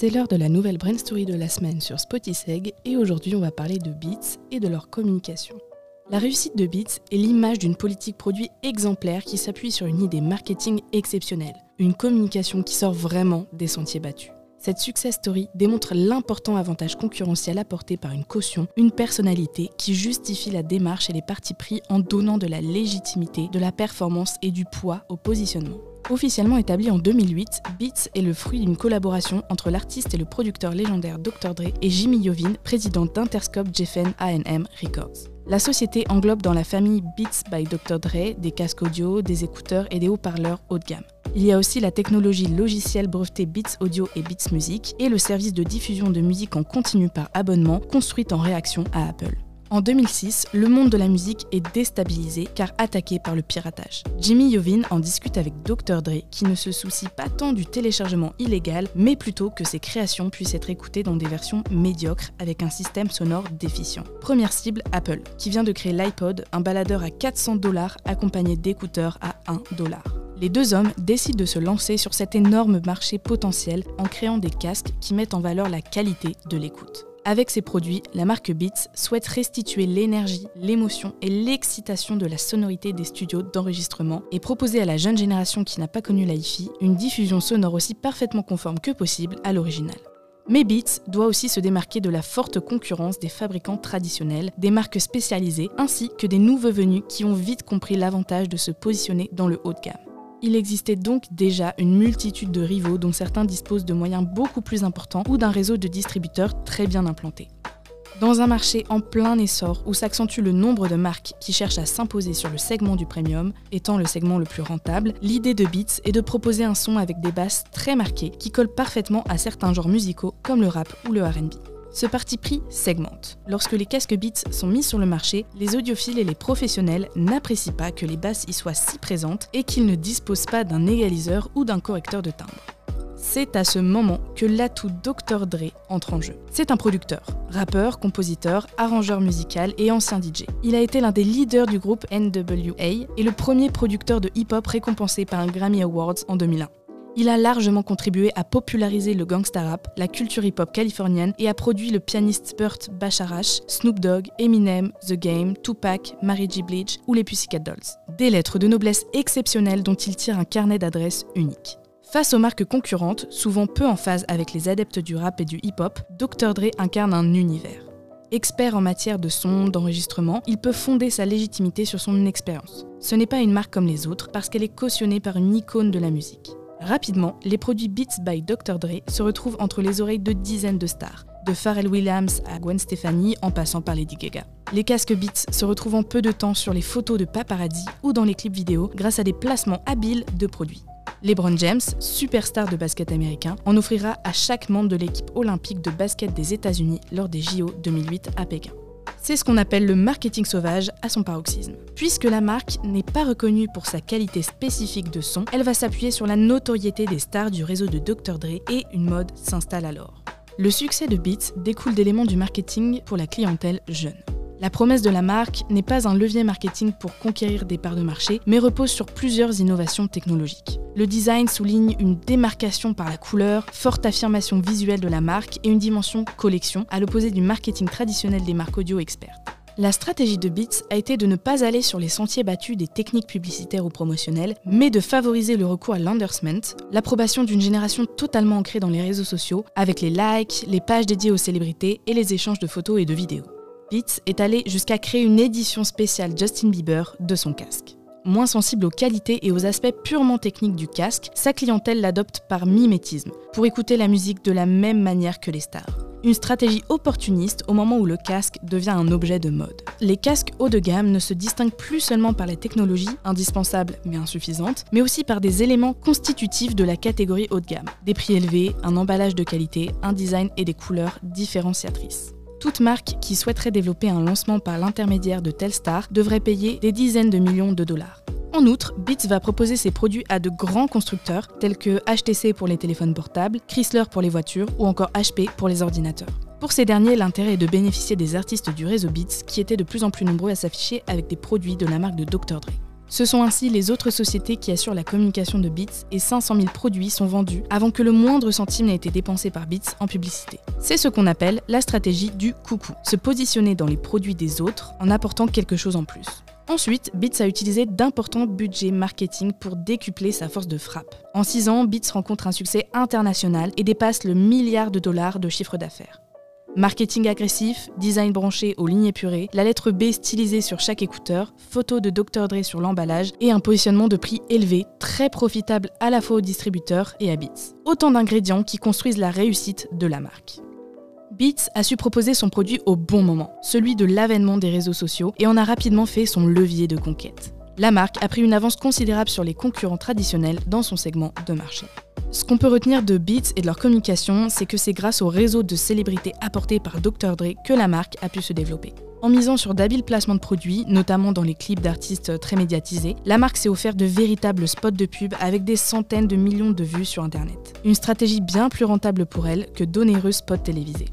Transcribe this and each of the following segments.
C'est l'heure de la nouvelle Brain Story de la semaine sur Spotiseg et aujourd'hui on va parler de Beats et de leur communication. La réussite de Beats est l'image d'une politique produit exemplaire qui s'appuie sur une idée marketing exceptionnelle, une communication qui sort vraiment des sentiers battus. Cette success story démontre l'important avantage concurrentiel apporté par une caution, une personnalité qui justifie la démarche et les partis pris en donnant de la légitimité, de la performance et du poids au positionnement. Officiellement établi en 2008, Beats est le fruit d'une collaboration entre l'artiste et le producteur légendaire Dr. Dre et Jimmy Iovine, président d'Interscope Geffen A&M Records. La société englobe dans la famille Beats by Dr. Dre des casques audio, des écouteurs et des haut-parleurs haut de gamme. Il y a aussi la technologie logicielle brevetée Beats Audio et Beats Music et le service de diffusion de musique en continu par abonnement construite en réaction à Apple. En 2006, le monde de la musique est déstabilisé car attaqué par le piratage. Jimmy Iovine en discute avec Dr. Dre qui ne se soucie pas tant du téléchargement illégal, mais plutôt que ses créations puissent être écoutées dans des versions médiocres avec un système sonore déficient. Première cible, Apple, qui vient de créer l'iPod, un baladeur à 400 dollars accompagné d'écouteurs à 1 dollar. Les deux hommes décident de se lancer sur cet énorme marché potentiel en créant des casques qui mettent en valeur la qualité de l'écoute. Avec ces produits, la marque Beats souhaite restituer l'énergie, l'émotion et l'excitation de la sonorité des studios d'enregistrement et proposer à la jeune génération qui n'a pas connu la hi-fi une diffusion sonore aussi parfaitement conforme que possible à l'original. Mais Beats doit aussi se démarquer de la forte concurrence des fabricants traditionnels, des marques spécialisées ainsi que des nouveaux venus qui ont vite compris l'avantage de se positionner dans le haut de gamme. Il existait donc déjà une multitude de rivaux dont certains disposent de moyens beaucoup plus importants ou d'un réseau de distributeurs très bien implanté. Dans un marché en plein essor où s'accentue le nombre de marques qui cherchent à s'imposer sur le segment du premium, étant le segment le plus rentable, l'idée de Beats est de proposer un son avec des basses très marquées qui collent parfaitement à certains genres musicaux comme le rap ou le RB. Ce parti pris segmente. Lorsque les casques Beats sont mis sur le marché, les audiophiles et les professionnels n'apprécient pas que les basses y soient si présentes et qu'ils ne disposent pas d'un égaliseur ou d'un correcteur de timbre. C'est à ce moment que l'atout Dr. Dre entre en jeu. C'est un producteur, rappeur, compositeur, arrangeur musical et ancien DJ. Il a été l'un des leaders du groupe NWA et le premier producteur de hip-hop récompensé par un Grammy Awards en 2001. Il a largement contribué à populariser le gangsta rap, la culture hip-hop californienne et a produit le pianiste Burt Bacharach, Snoop Dogg, Eminem, The Game, Tupac, Mary J. Blige ou les Pussycat Dolls. Des lettres de noblesse exceptionnelles dont il tire un carnet d'adresses unique. Face aux marques concurrentes, souvent peu en phase avec les adeptes du rap et du hip-hop, Dr. Dre incarne un univers. Expert en matière de son, d'enregistrement, il peut fonder sa légitimité sur son expérience. Ce n'est pas une marque comme les autres parce qu'elle est cautionnée par une icône de la musique. Rapidement, les produits Beats by Dr. Dre se retrouvent entre les oreilles de dizaines de stars, de Pharrell Williams à Gwen Stefani en passant par Lady Gaga. Les casques Beats se retrouvent en peu de temps sur les photos de paparazzi ou dans les clips vidéo grâce à des placements habiles de produits. LeBron James, superstar de basket américain, en offrira à chaque membre de l'équipe olympique de basket des États-Unis lors des JO 2008 à Pékin. C'est ce qu'on appelle le marketing sauvage à son paroxysme. Puisque la marque n'est pas reconnue pour sa qualité spécifique de son, elle va s'appuyer sur la notoriété des stars du réseau de Dr. Dre et une mode s'installe alors. Le succès de Beats découle d'éléments du marketing pour la clientèle jeune. La promesse de la marque n'est pas un levier marketing pour conquérir des parts de marché, mais repose sur plusieurs innovations technologiques. Le design souligne une démarcation par la couleur, forte affirmation visuelle de la marque et une dimension collection, à l'opposé du marketing traditionnel des marques audio expertes. La stratégie de Beats a été de ne pas aller sur les sentiers battus des techniques publicitaires ou promotionnelles, mais de favoriser le recours à l'endorsement, l'approbation d'une génération totalement ancrée dans les réseaux sociaux, avec les likes, les pages dédiées aux célébrités et les échanges de photos et de vidéos. Beats est allé jusqu'à créer une édition spéciale Justin Bieber de son casque. Moins sensible aux qualités et aux aspects purement techniques du casque, sa clientèle l'adopte par mimétisme, pour écouter la musique de la même manière que les stars. Une stratégie opportuniste au moment où le casque devient un objet de mode. Les casques haut de gamme ne se distinguent plus seulement par la technologie, indispensable mais insuffisante, mais aussi par des éléments constitutifs de la catégorie haut de gamme. Des prix élevés, un emballage de qualité, un design et des couleurs différenciatrices. Toute marque qui souhaiterait développer un lancement par l'intermédiaire de Telstar devrait payer des dizaines de millions de dollars. En outre, Beats va proposer ses produits à de grands constructeurs tels que HTC pour les téléphones portables, Chrysler pour les voitures ou encore HP pour les ordinateurs. Pour ces derniers, l'intérêt est de bénéficier des artistes du réseau Beats qui étaient de plus en plus nombreux à s'afficher avec des produits de la marque de Dr. Dre. Ce sont ainsi les autres sociétés qui assurent la communication de Beats et 500 000 produits sont vendus avant que le moindre centime n'ait été dépensé par Beats en publicité. C'est ce qu'on appelle la stratégie du coucou, se positionner dans les produits des autres en apportant quelque chose en plus. Ensuite, Beats a utilisé d'importants budgets marketing pour décupler sa force de frappe. En 6 ans, Beats rencontre un succès international et dépasse le milliard de dollars de chiffre d'affaires. Marketing agressif, design branché aux lignes épurées, la lettre B stylisée sur chaque écouteur, photo de Dr Dre sur l'emballage et un positionnement de prix élevé, très profitable à la fois aux distributeurs et à Beats. Autant d'ingrédients qui construisent la réussite de la marque. Beats a su proposer son produit au bon moment, celui de l'avènement des réseaux sociaux, et en a rapidement fait son levier de conquête. La marque a pris une avance considérable sur les concurrents traditionnels dans son segment de marché. Ce qu'on peut retenir de Beats et de leur communication, c'est que c'est grâce au réseau de célébrités apporté par Dr. Dre que la marque a pu se développer. En misant sur d'habiles placements de produits, notamment dans les clips d'artistes très médiatisés, la marque s'est offert de véritables spots de pub avec des centaines de millions de vues sur Internet. Une stratégie bien plus rentable pour elle que d'onéreux spots télévisés.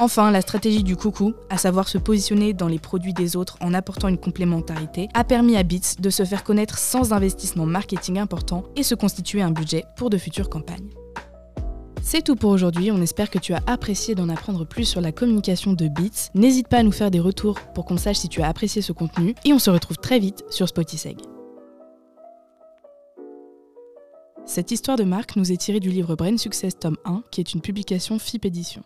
Enfin, la stratégie du coucou, à savoir se positionner dans les produits des autres en apportant une complémentarité, a permis à Beats de se faire connaître sans investissement marketing important et se constituer un budget pour de futures campagnes. C'est tout pour aujourd'hui, on espère que tu as apprécié d'en apprendre plus sur la communication de Beats. N'hésite pas à nous faire des retours pour qu'on sache si tu as apprécié ce contenu et on se retrouve très vite sur Spotiseg. Cette histoire de marque nous est tirée du livre Brain Success tome 1 qui est une publication FIP Édition.